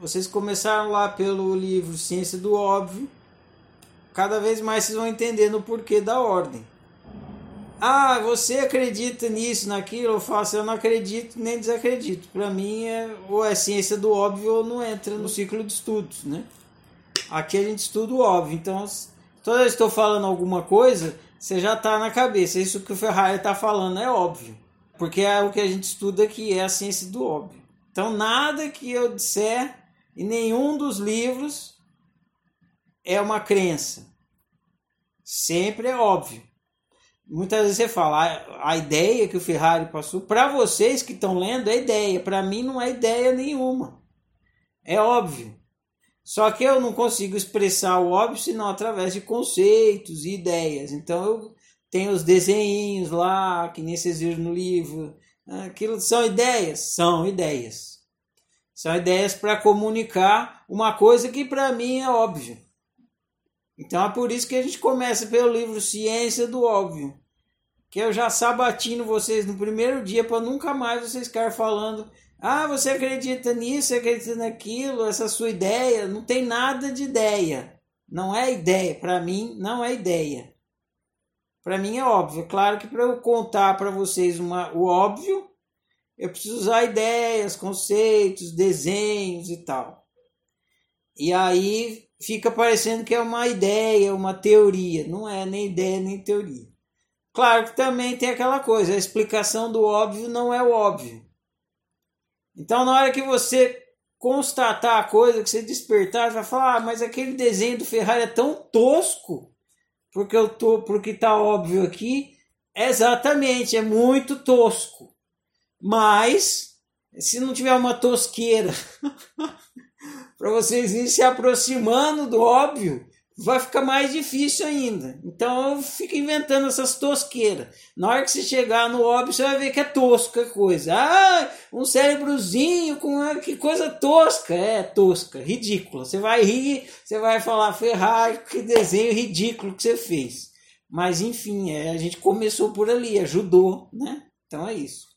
vocês começaram lá pelo livro Ciência do Óbvio, cada vez mais vocês vão entendendo o porquê da ordem. Ah, você acredita nisso, naquilo? Eu faço, eu não acredito nem desacredito. Para mim, é, ou é ciência do óbvio ou não entra no ciclo de estudos, né? Aqui a gente estuda o óbvio. Então, toda vez que estou falando alguma coisa, você já está na cabeça. Isso que o Ferrari está falando é óbvio. Porque é o que a gente estuda aqui, é a ciência do óbvio. Então, nada que eu disser em nenhum dos livros é uma crença. Sempre é óbvio muitas vezes você fala, a, a ideia que o Ferrari passou, para vocês que estão lendo, é ideia. Para mim, não é ideia nenhuma. É óbvio. Só que eu não consigo expressar o óbvio senão através de conceitos e ideias. Então eu tenho os desenhos lá, que nem vocês viram no livro. Aquilo são ideias? São ideias. São ideias para comunicar uma coisa que para mim é óbvio. Então é por isso que a gente começa pelo livro Ciência do Óbvio. Que eu já sabatino vocês no primeiro dia para nunca mais vocês ficarem falando. Ah, você acredita nisso, você acredita naquilo, essa sua ideia. Não tem nada de ideia. Não é ideia. Para mim, não é ideia. Para mim é óbvio. Claro que para eu contar para vocês uma, o óbvio, eu preciso usar ideias, conceitos, desenhos e tal. E aí fica parecendo que é uma ideia, uma teoria. Não é nem ideia nem teoria. Claro que também tem aquela coisa, a explicação do óbvio não é o óbvio. Então, na hora que você constatar a coisa, que você despertar, você vai falar, ah, mas aquele desenho do Ferrari é tão tosco, porque eu tô, porque tá óbvio aqui. Exatamente, é muito tosco. Mas se não tiver uma tosqueira para vocês irem se aproximando do óbvio, vai ficar mais difícil ainda. Então eu fico inventando essas tosqueiras. Na hora que você chegar no óbvio, você vai ver que é tosca coisa. Ah, um cérebrozinho com que coisa tosca. É tosca, ridícula. Você vai rir, você vai falar, Ferrari, que desenho ridículo que você fez. Mas enfim, é, a gente começou por ali, ajudou, né? Então é isso.